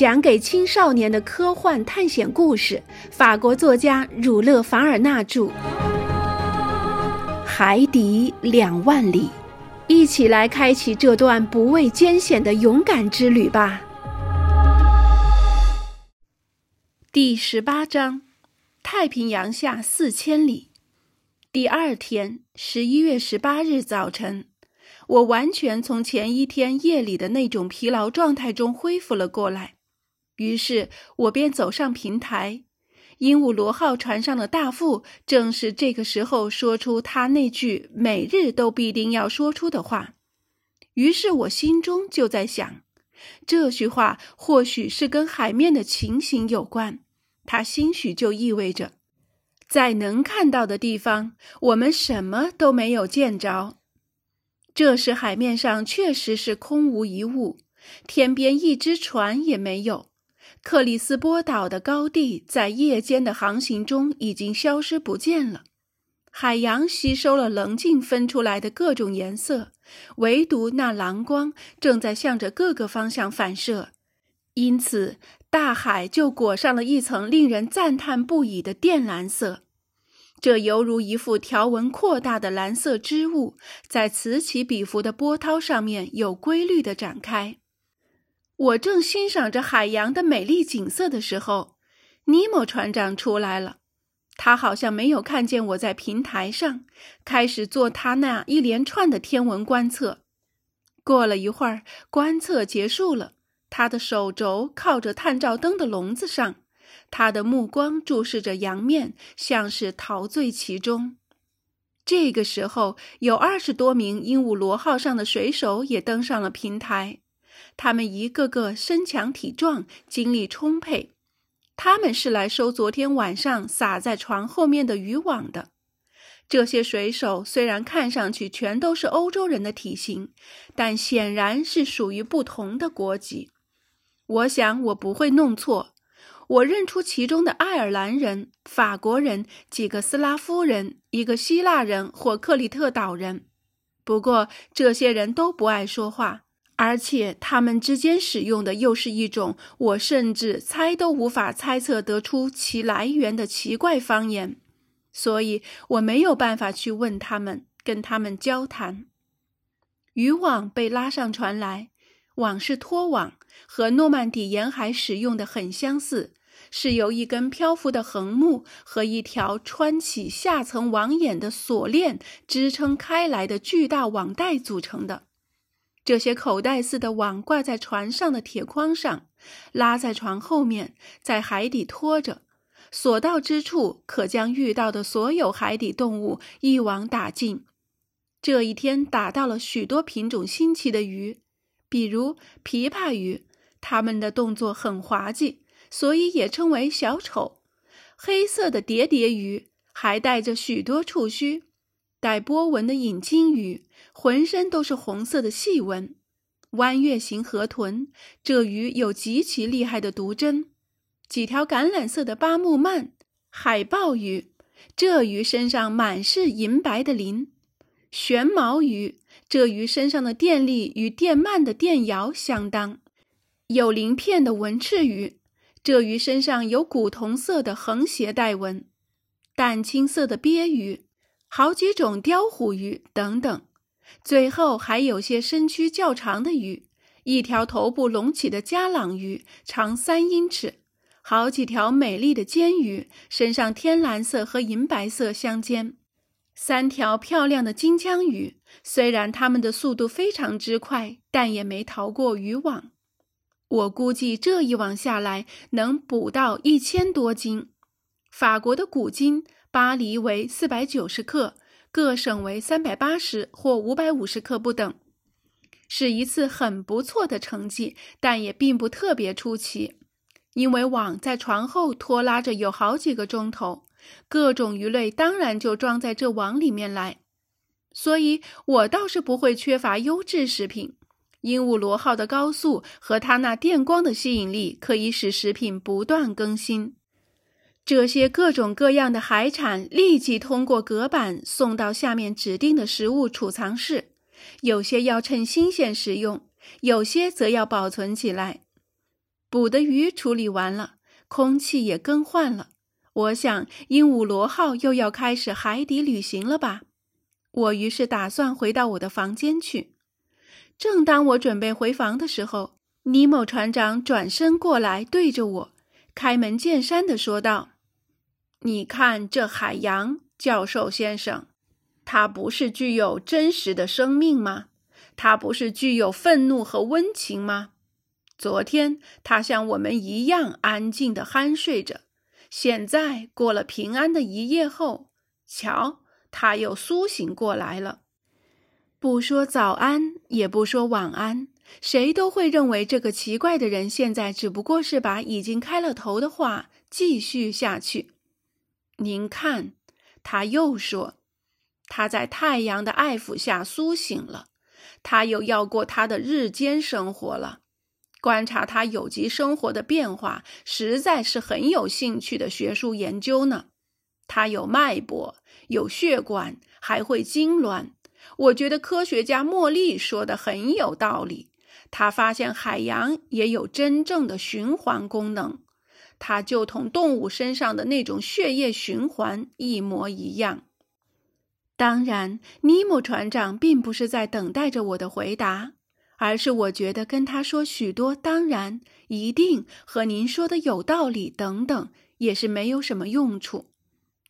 讲给青少年的科幻探险故事，法国作家儒勒·凡尔纳著，《海底两万里》，一起来开启这段不畏艰险的勇敢之旅吧。第十八章：太平洋下四千里。第二天，十一月十八日早晨，我完全从前一天夜里的那种疲劳状态中恢复了过来。于是我便走上平台，鹦鹉螺号船上的大副正是这个时候说出他那句每日都必定要说出的话。于是我心中就在想，这句话或许是跟海面的情形有关，它兴许就意味着，在能看到的地方，我们什么都没有见着。这时海面上确实是空无一物，天边一只船也没有。克里斯波岛的高地在夜间的航行中已经消失不见了，海洋吸收了棱镜分出来的各种颜色，唯独那蓝光正在向着各个方向反射，因此大海就裹上了一层令人赞叹不已的靛蓝色。这犹如一幅条纹扩大的蓝色织物，在此起彼伏的波涛上面有规律地展开。我正欣赏着海洋的美丽景色的时候，尼莫船长出来了。他好像没有看见我在平台上，开始做他那一连串的天文观测。过了一会儿，观测结束了，他的手肘靠着探照灯的笼子上，他的目光注视着洋面，像是陶醉其中。这个时候，有二十多名鹦鹉螺号上的水手也登上了平台。他们一个个身强体壮，精力充沛。他们是来收昨天晚上撒在船后面的渔网的。这些水手虽然看上去全都是欧洲人的体型，但显然是属于不同的国籍。我想我不会弄错，我认出其中的爱尔兰人、法国人、几个斯拉夫人、一个希腊人或克里特岛人。不过这些人都不爱说话。而且他们之间使用的又是一种我甚至猜都无法猜测得出其来源的奇怪方言，所以我没有办法去问他们，跟他们交谈。渔网被拉上船来，网是拖网，和诺曼底沿海使用的很相似，是由一根漂浮的横木和一条穿起下层网眼的锁链支撑开来的巨大网带组成的。这些口袋似的网挂在船上的铁框上，拉在船后面，在海底拖着。所到之处，可将遇到的所有海底动物一网打尽。这一天打到了许多品种新奇的鱼，比如琵琶鱼，它们的动作很滑稽，所以也称为小丑。黑色的叠叠鱼还带着许多触须。带波纹的隐金鱼，浑身都是红色的细纹；弯月形河豚，这鱼有极其厉害的毒针；几条橄榄色的巴木鳗，海豹鱼，这鱼身上满是银白的鳞；玄毛鱼，这鱼身上的电力与电鳗的电摇相当；有鳞片的纹翅鱼，这鱼身上有古铜色的横斜带纹；淡青色的鳖鱼。好几种雕虎鱼等等，最后还有些身躯较长的鱼，一条头部隆起的加朗鱼，长三英尺；好几条美丽的尖鱼，身上天蓝色和银白色相间；三条漂亮的金枪鱼，虽然它们的速度非常之快，但也没逃过渔网。我估计这一网下来能捕到一千多斤，法国的古金。巴黎为四百九十克，各省为三百八十或五百五十克不等，是一次很不错的成绩，但也并不特别出奇。因为网在船后拖拉着有好几个钟头，各种鱼类当然就装在这网里面来，所以我倒是不会缺乏优质食品。鹦鹉螺号的高速和它那电光的吸引力，可以使食品不断更新。这些各种各样的海产立即通过隔板送到下面指定的食物储藏室，有些要趁新鲜食用，有些则要保存起来。捕的鱼处理完了，空气也更换了。我想，鹦鹉螺号又要开始海底旅行了吧？我于是打算回到我的房间去。正当我准备回房的时候，尼莫船长转身过来，对着我开门见山地说道：“你看这海洋，教授先生，它不是具有真实的生命吗？它不是具有愤怒和温情吗？昨天它像我们一样安静地酣睡着。”现在过了平安的一夜后，瞧，他又苏醒过来了。不说早安，也不说晚安，谁都会认为这个奇怪的人现在只不过是把已经开了头的话继续下去。您看，他又说，他在太阳的爱抚下苏醒了，他又要过他的日间生活了。观察他有机生活的变化，实在是很有兴趣的学术研究呢。他有脉搏，有血管，还会痉挛。我觉得科学家莫利说的很有道理。他发现海洋也有真正的循环功能，它就同动物身上的那种血液循环一模一样。当然，尼莫船长并不是在等待着我的回答。而是我觉得跟他说许多当然、一定和您说的有道理等等，也是没有什么用处。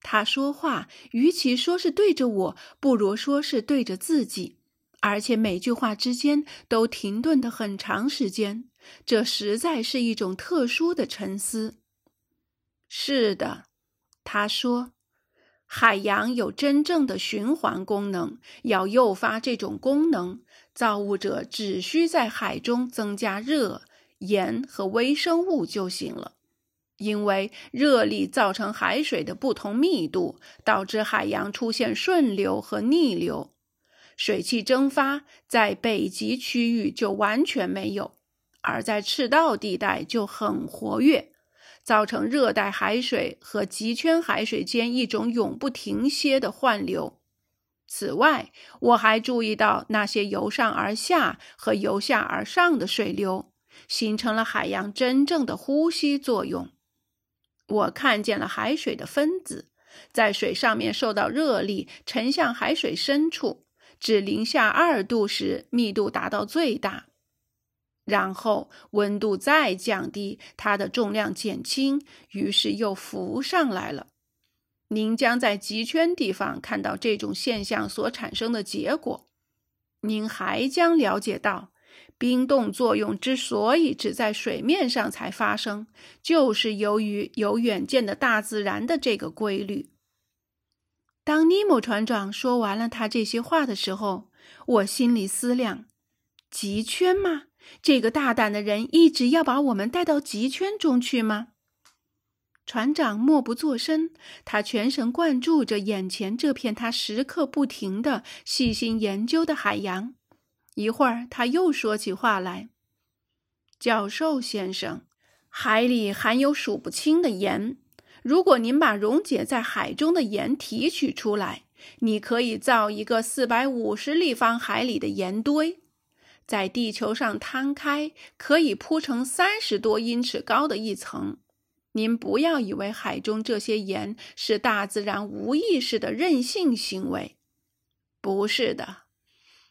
他说话，与其说是对着我，不如说是对着自己，而且每句话之间都停顿的很长时间，这实在是一种特殊的沉思。是的，他说，海洋有真正的循环功能，要诱发这种功能。造物者只需在海中增加热、盐和微生物就行了，因为热力造成海水的不同密度，导致海洋出现顺流和逆流。水汽蒸发在北极区域就完全没有，而在赤道地带就很活跃，造成热带海水和极圈海水间一种永不停歇的换流。此外，我还注意到那些由上而下和由下而上的水流，形成了海洋真正的呼吸作用。我看见了海水的分子在水上面受到热力沉向海水深处，至零下二度时密度达到最大，然后温度再降低，它的重量减轻，于是又浮上来了。您将在极圈地方看到这种现象所产生的结果。您还将了解到，冰冻作用之所以只在水面上才发生，就是由于有远见的大自然的这个规律。当尼莫船长说完了他这些话的时候，我心里思量：极圈吗？这个大胆的人一直要把我们带到极圈中去吗？船长默不作声，他全神贯注着眼前这片他时刻不停的细心研究的海洋。一会儿，他又说起话来：“教授先生，海里含有数不清的盐。如果您把溶解在海中的盐提取出来，你可以造一个四百五十立方海里的盐堆，在地球上摊开，可以铺成三十多英尺高的一层。”您不要以为海中这些盐是大自然无意识的任性行为，不是的。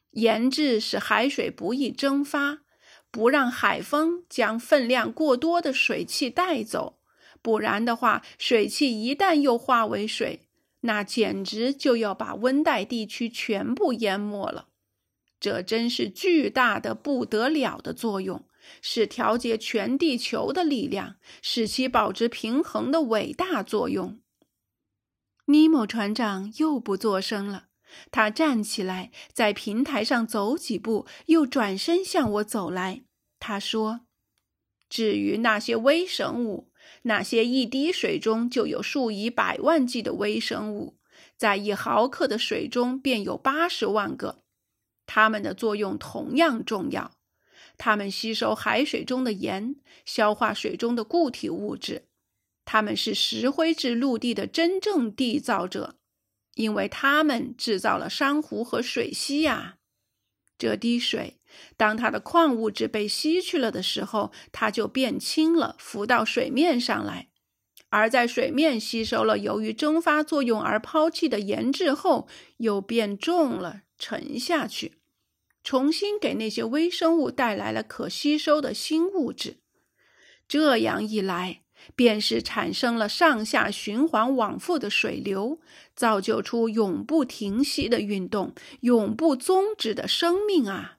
盐质使海水不易蒸发，不让海风将分量过多的水汽带走。不然的话，水汽一旦又化为水，那简直就要把温带地区全部淹没了。这真是巨大的不得了的作用。是调节全地球的力量，使其保持平衡的伟大作用。尼莫船长又不作声了，他站起来，在平台上走几步，又转身向我走来。他说：“至于那些微生物，那些一滴水中就有数以百万计的微生物，在一毫克的水中便有八十万个，它们的作用同样重要。”它们吸收海水中的盐，消化水中的固体物质。它们是石灰质陆地的真正缔造者，因为它们制造了珊瑚和水螅呀。这滴水，当它的矿物质被吸去了的时候，它就变轻了，浮到水面上来；而在水面吸收了由于蒸发作用而抛弃的盐质后，又变重了，沉下去，重新给那些微生物带来了可吸收的新物质。这样一来，便是产生了上下循环往复的水流，造就出永不停息的运动、永不终止的生命啊！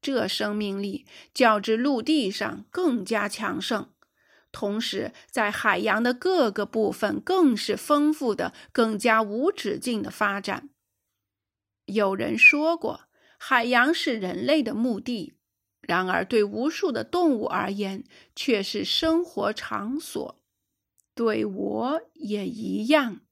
这生命力较之陆地上更加强盛，同时在海洋的各个部分更是丰富的、更加无止境的发展。有人说过，海洋是人类的墓地。然而，对无数的动物而言，却是生活场所。对我也一样。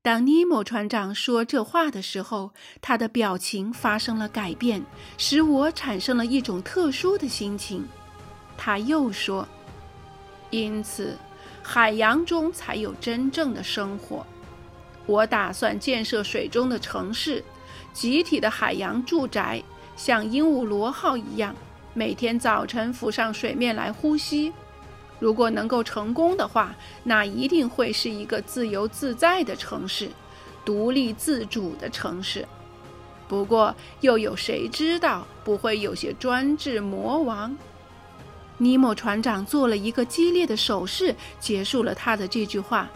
当尼莫船长说这话的时候，他的表情发生了改变，使我产生了一种特殊的心情。他又说：“因此，海洋中才有真正的生活。我打算建设水中的城市，集体的海洋住宅。”像鹦鹉螺号一样，每天早晨浮上水面来呼吸。如果能够成功的话，那一定会是一个自由自在的城市，独立自主的城市。不过，又有谁知道不会有些专制魔王？尼莫船长做了一个激烈的手势，结束了他的这句话。